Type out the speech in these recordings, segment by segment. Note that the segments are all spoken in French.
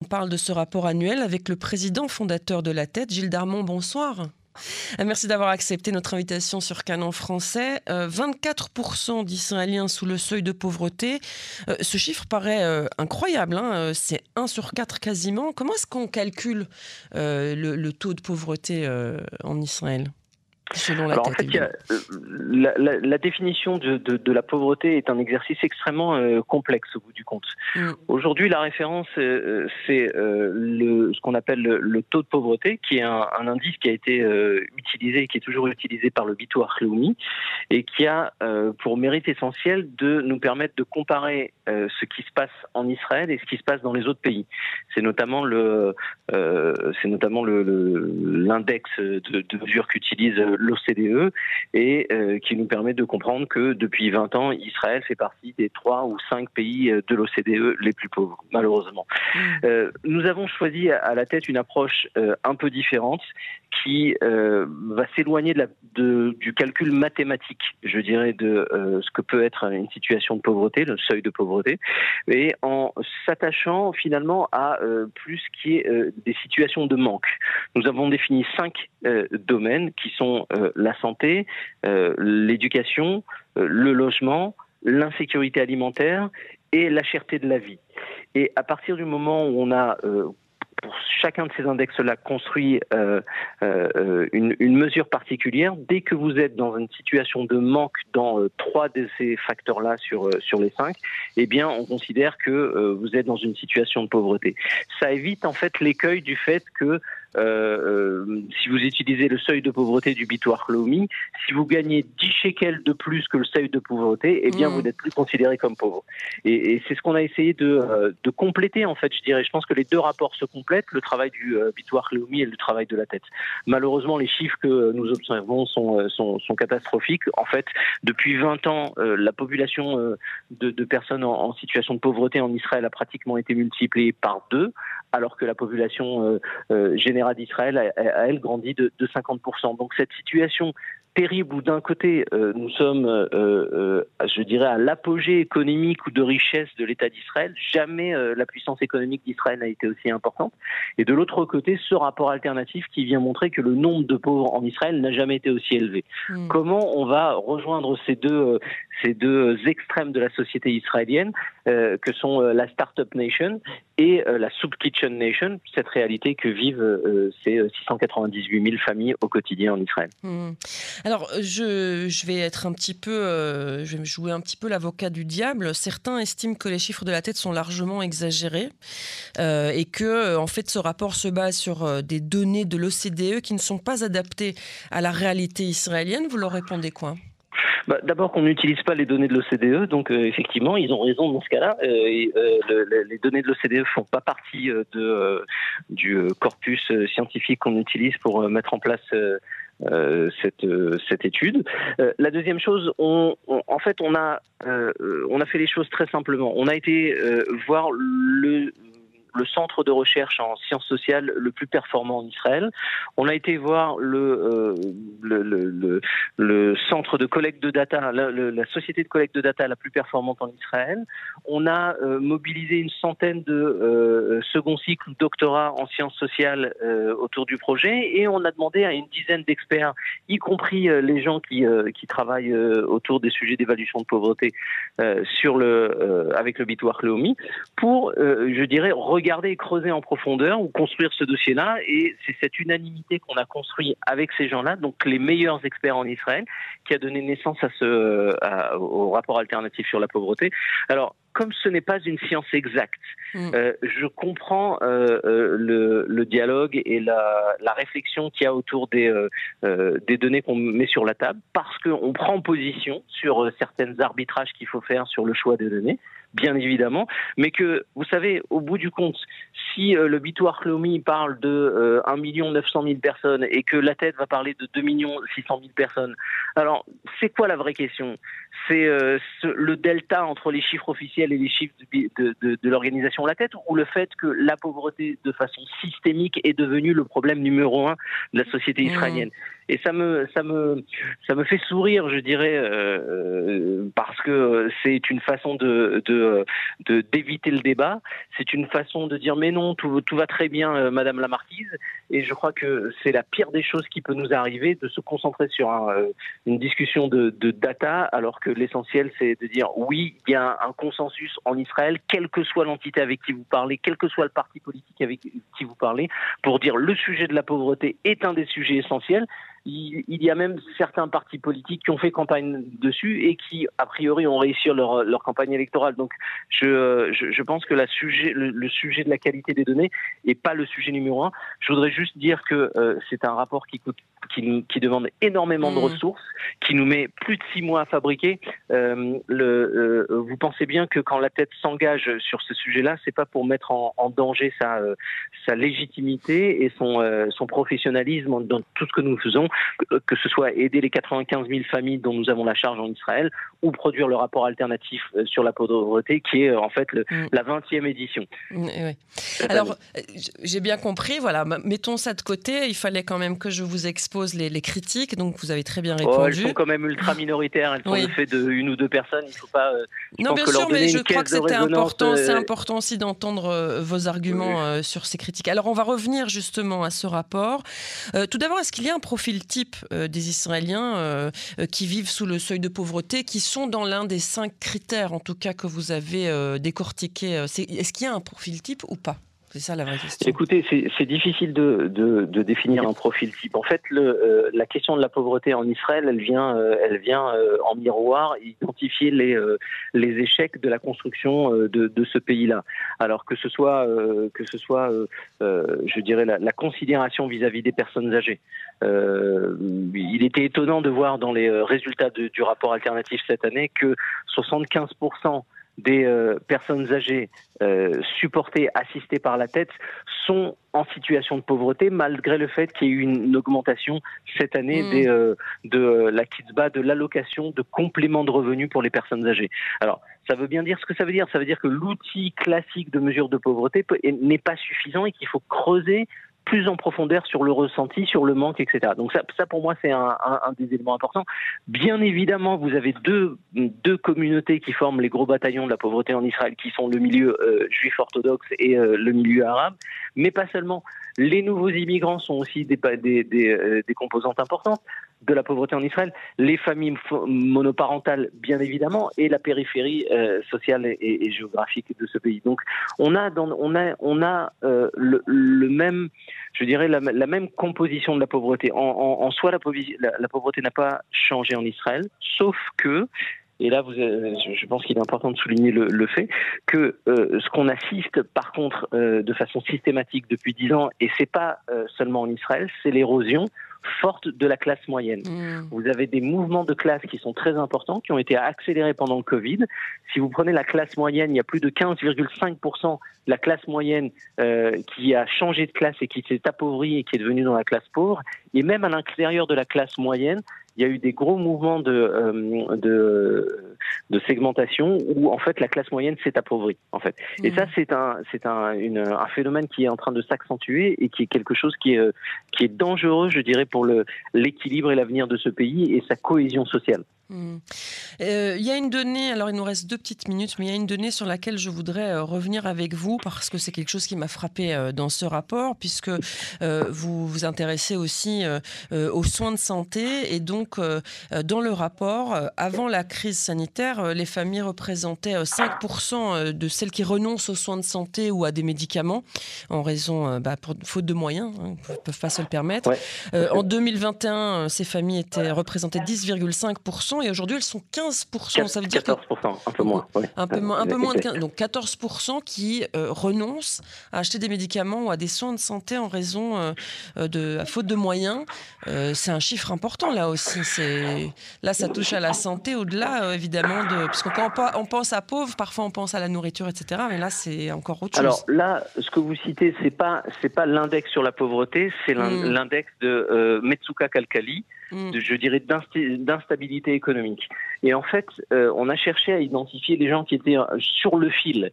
On parle de ce rapport annuel avec le président fondateur de la tête, Gilles Darmon. Bonsoir. Euh, merci d'avoir accepté notre invitation sur Canon français. 24% euh, d'Israéliens sous le seuil de pauvreté. Euh, ce chiffre paraît incroyable. Hein. C'est 1 sur 4 quasiment. Comment est-ce qu'on calcule le, taux de pauvreté en Israël? Alors en fait, euh, la, définition de, la pauvreté est un exercice extrêmement euh, complexe au bout du compte. Mm. Aujourd'hui, la référence, euh, c'est ce qu'on appelle le, taux de pauvreté, qui est un, indice qui a été utilisé, qui est toujours utilisé par le Bitoire Leumi, et qui a pour mérite essentiel de nous permettre de comparer ce qui se passe en Israël et ce qui se passe dans les autres pays. C'est notamment le, c'est notamment l'index de, de mesure qu'utilise l'OCDE et euh, qui nous permet de comprendre que depuis 20 ans, Israël fait partie des trois ou cinq pays euh, de l'OCDE les plus pauvres, malheureusement. Mmh. Euh, nous avons choisi à la tête une approche un peu différente qui va s'éloigner de du calcul mathématique, je dirais, de ce que peut être une situation de pauvreté, le seuil de pauvreté, et en s'attachant finalement à plus qui est des situations de manque. Nous avons défini cinq domaines qui sont euh, la santé, euh, l'éducation, euh, le logement, l'insécurité alimentaire et la cherté de la vie. Et à partir du moment où on a pour chacun de ces index-là construit une, mesure particulière. Dès que vous êtes dans une situation de manque dans trois de ces facteurs-là sur, sur les cinq, eh bien, on considère que vous êtes dans une situation de pauvreté. Ça évite en fait l'écueil du fait que euh, euh, si vous utilisez le seuil de pauvreté du bitoire Lomi, si vous gagnez 10 shekels de plus que le seuil de pauvreté, eh bien, mm. vous n'êtes plus considéré comme pauvre. Et, c'est ce qu'on a essayé euh, de, compléter, en fait, je dirais. Je pense que les deux rapports se complètent, le travail du bitoire Lomi et le travail de la tête. Malheureusement, les chiffres que nous observons sont, sont, catastrophiques. En fait, depuis 20 ans, la population de, personnes en, situation de pauvreté en Israël a pratiquement été multipliée par deux, alors que la population générale d'Israël a, elle grandi de, de 50%. Donc cette situation terrible où d'un côté euh, nous sommes, euh, euh, je dirais, à l'apogée économique ou de richesse de l'État d'Israël. Jamais la puissance économique d'Israël n'a été aussi importante. Et de l'autre côté, ce rapport alternatif qui vient montrer que le nombre de pauvres en Israël n'a jamais été aussi élevé. Hmm. Comment on va rejoindre ces deux ces deux extrêmes de la société israélienne, que sont la Startup Nation et la Soup Kitchen Nation, cette réalité que vivent ces 698 000 familles au quotidien en Israël. Hmm. Alors, je, vais être un petit peu, euh, je vais jouer un petit peu l'avocat du diable. Certains estiment que les chiffres de la tête sont largement exagérés euh, et que, euh, en fait, ce rapport se base sur des données de l'OCDE qui ne sont pas adaptées à la réalité israélienne. Vous leur répondez quoi? Bah, D'abord qu'on n'utilise pas les données de l'OCDE, donc effectivement, ils ont raison dans ce cas-là. les données de l'OCDE font pas partie du corpus scientifique qu'on utilise pour mettre en place euh, cette, euh, étude. Euh, la deuxième chose, en fait, on a, on a fait les choses très simplement. On a été voir le le centre de recherche en sciences sociales le plus performant en Israël. On a été voir le, euh, le, centre de collecte de data, la, société de collecte de data la plus performante en Israël. On a euh, mobilisé une centaine de euh, second cycle doctorat en sciences sociales autour du projet et on a demandé à une dizaine d'experts, y compris les gens qui, qui travaillent autour des sujets d'évaluation de pauvreté avec le Bitouar Leomi, pour, je dirais, regarder et creuser en profondeur ou construire ce dossier-là. Et c'est cette unanimité qu'on a construit avec ces gens-là, donc les meilleurs experts en Israël, qui a donné naissance à ce, au rapport alternatif sur la pauvreté. Alors, comme ce n'est pas une science exacte, mm. euh, je comprends euh, euh, le, le, dialogue et la, la réflexion qu'il y a autour des, des données qu'on met sur la table, parce qu'on prend position sur certains arbitrages qu'il faut faire sur le choix des données bien évidemment, mais que, vous savez, au bout du compte, si euh, le Bitoire Clomi parle de euh, 1 900 000 personnes et que la tête va parler de 2 600 000 personnes, alors c'est quoi la vraie question? C'est euh, le delta entre les chiffres officiels et les chiffres de, de, de, l'organisation La Tête ou le fait que la pauvreté de façon systémique est devenue le problème numéro un de la société mmh. Et ça me, ça me, ça me fait sourire, je dirais, euh, parce que c'est une façon de, de, d'éviter le débat. C'est une façon de dire mais non, tout, tout va très bien, Madame la Marquise. Et je crois que c'est la pire des choses qui peut nous arriver de se concentrer sur une discussion de, de data, alors que l'essentiel c'est de dire oui, il y a un consensus en Israël, quelle que soit l'entité avec qui vous parlez, quel que soit le parti politique avec qui vous parlez, pour dire le sujet de la pauvreté est un des sujets essentiels il, y a même certains partis politiques qui ont fait campagne dessus et qui, a priori, ont réussi leur, leur campagne électorale. Donc, je, je, pense que la sujet, le, sujet de la qualité des données n'est pas le sujet numéro un. Je voudrais juste dire que euh, c'est un rapport qui coûte qui, qui, demande énormément de mmh. ressources, qui nous met plus de six mois à fabriquer. Euh, le, euh, vous pensez bien que quand la tête s'engage sur ce sujet-là, c'est pas pour mettre en, en danger sa, sa légitimité et son, son professionnalisme dans tout ce que nous faisons que ce soit aider les 95 000 familles dont nous avons la charge en Israël ou produire le rapport alternatif euh, sur la pauvreté qui est euh, en fait mm. la 20e édition. Mm, Alors, euh, j'ai bien compris, voilà, mettons ça de côté, il fallait quand même que je vous expose les, critiques, donc vous avez très bien répondu. Oh, elles sont quand même ultra minoritaires, elles sont le fait de une ou deux personnes, il ne faut pas... non, bien sûr, mais je crois que c'était important, c'est important aussi d'entendre vos arguments sur ces critiques. Alors, on va revenir justement à ce rapport. tout d'abord, est-ce qu'il y a un profil type euh, des Israéliens euh, euh, qui vivent sous le seuil de pauvreté, qui sont dans l'un des cinq critères, en tout cas, que vous avez décortiqué. Est-ce qu'il y a un profil type ou pas? C'est ça la. Écoutez, c'est difficile de, définir un profil type. En fait, le, la question de la pauvreté en Israël, elle vient, elle vient en miroir identifier les, échecs de la construction de, ce pays-là. Alors que ce soit, que ce soit je dirais, la, considération vis-à-vis -vis des personnes âgées. Euh, il était étonnant de voir dans les euh, résultats du rapport alternatif cette année que 75% des euh, personnes âgées euh, supportées, assistées par la tête, sont en situation de pauvreté, malgré le fait qu'il y ait eu une, augmentation cette année mmh. des, euh, de la kitzba, de l'allocation de complément de revenus pour les personnes âgées. Alors, ça veut bien dire ce que ça veut dire. Ça veut dire que l'outil classique de mesure de pauvreté n'est pas suffisant et qu'il faut creuser plus en profondeur sur le ressenti, sur le manque, etc. Donc ça, ça pour moi, c'est un, des éléments importants. Bien évidemment, vous avez deux, deux communautés qui forment les gros bataillons de la pauvreté en Israël, qui sont le milieu euh, juif orthodoxe et euh, le milieu arabe, mais pas seulement. Les nouveaux immigrants sont aussi des, euh, des composantes importantes de la pauvreté en Israël, les familles monoparentales, bien évidemment, et la périphérie euh, sociale et, géographique de ce pays. Donc, on a, euh, le, même, je dirais, la, même composition de la pauvreté. En, soi, la, pauvreté n'a pas changé en Israël, sauf que et là, vous, je pense qu'il est important de souligner le, le fait que euh, ce qu'on assiste, par contre, euh, de façon systématique depuis dix ans, et c'est pas euh, seulement en Israël, c'est l'érosion forte de la classe moyenne. Mmh. Vous avez des mouvements de classe qui sont très importants, qui ont été accélérés pendant le Covid. Si vous prenez la classe moyenne, il y a plus de 15,5% de la classe moyenne euh, qui a changé de classe et qui s'est appauvrie et qui est devenue dans la classe pauvre. Et même à l'intérieur de la classe moyenne, il y a eu des gros mouvements de, euh, de, de, segmentation où en fait la classe moyenne s'est appauvrie en fait. Et ça mmh. c'est un c'est un, un phénomène qui est en train de s'accentuer et qui est quelque chose qui est qui est dangereux je dirais pour le l'équilibre et l'avenir de ce pays et sa cohésion sociale. Hmm. Euh, il y a une donnée, alors il nous reste deux petites minutes, mais il y a une donnée sur laquelle je voudrais euh, revenir avec vous parce que c'est quelque chose qui m'a frappé euh, dans ce rapport, puisque vous vous intéressez aussi aux soins de santé et donc dans le rapport, avant la crise sanitaire, les familles représentaient 5% de celles qui renoncent aux soins de santé ou à des médicaments en raison, bah, pour, faute de moyens, hein, ne peuvent pas se le permettre. en 2021, ces familles étaient représentées 10,5% et aujourd'hui elles sont 15%. ça veut dire 14%, un peu moins. Un, peu, un peu moins de 15, donc 14% qui euh, renoncent à acheter des médicaments ou à des soins de santé en raison euh, euh, de à faute de moyens. c'est un chiffre important là aussi. C'est là ça touche à la santé au-delà évidemment de parce que quand on, pense à pauvre, parfois on pense à la nourriture, etc. Mais là c'est encore autre chose. Alors là, ce que vous citez, c'est pas c'est pas l'index sur la pauvreté, c'est hmm. l'index de Metsuka Kalkali, hmm. de, je dirais d'instabilité économique. Et en fait, on a cherché à identifier les gens qui étaient sur le fil.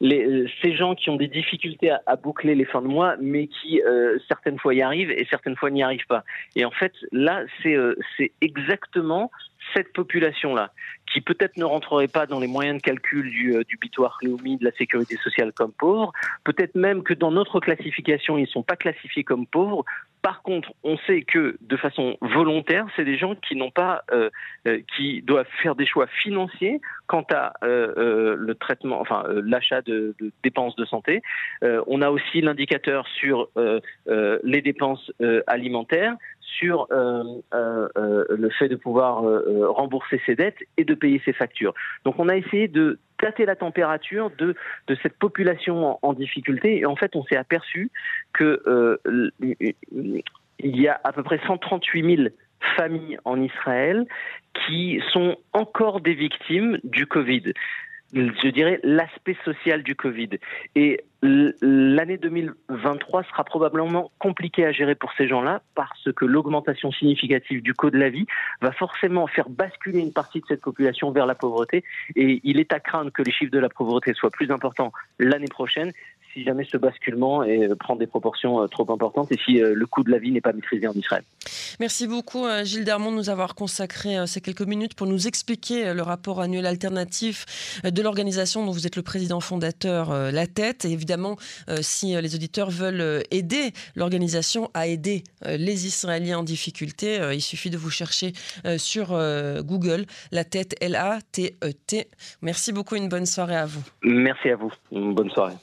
Les, ces gens qui ont des difficultés à, boucler les fins de mois, mais qui certaines fois y arrivent et certaines fois n'y arrivent pas. Et en fait, là, c'est exactement cette population-là, qui peut-être ne rentrerait pas dans les moyens de calcul du, euh, du bitoire Léomi de la sécurité sociale comme pauvres, peut-être même que dans notre classification, ils ne sont pas classifiés comme pauvres. Par contre, on sait que de façon volontaire, c'est des gens qui n'ont pas, euh, euh, qui doivent faire des choix financiers quant à le traitement, enfin l'achat de, de, dépenses de santé. on a aussi l'indicateur sur les dépenses alimentaires sur le fait de pouvoir rembourser ses dettes et de payer ses factures. Donc on a essayé de tâter la température de, de cette population en, difficulté et en fait on s'est aperçu que il y a à peu près 138 000 familles en Israël qui sont encore des victimes du Covid je dirais, l'aspect social du Covid. Et l'année 2023 sera probablement compliquée à gérer pour ces gens-là parce que l'augmentation significative du coût de la vie va forcément faire basculer une partie de cette population vers la pauvreté. Et il est à craindre que les chiffres de la pauvreté soient plus importants l'année prochaine si jamais ce basculement euh, prend des proportions euh, trop importantes et si euh, le coût de la vie n'est pas maîtrisé en Israël. Merci beaucoup Gilles Dermont de nous avoir consacré ces quelques minutes pour nous expliquer le rapport annuel alternatif de l'organisation dont vous êtes le président fondateur La Tête. Si les auditeurs veulent aider l'organisation à aider les Israéliens en difficulté, il suffit de vous chercher sur Google La Tête, L-A-T-E-T. Merci beaucoup, une bonne soirée à vous. Merci à vous, une bonne soirée.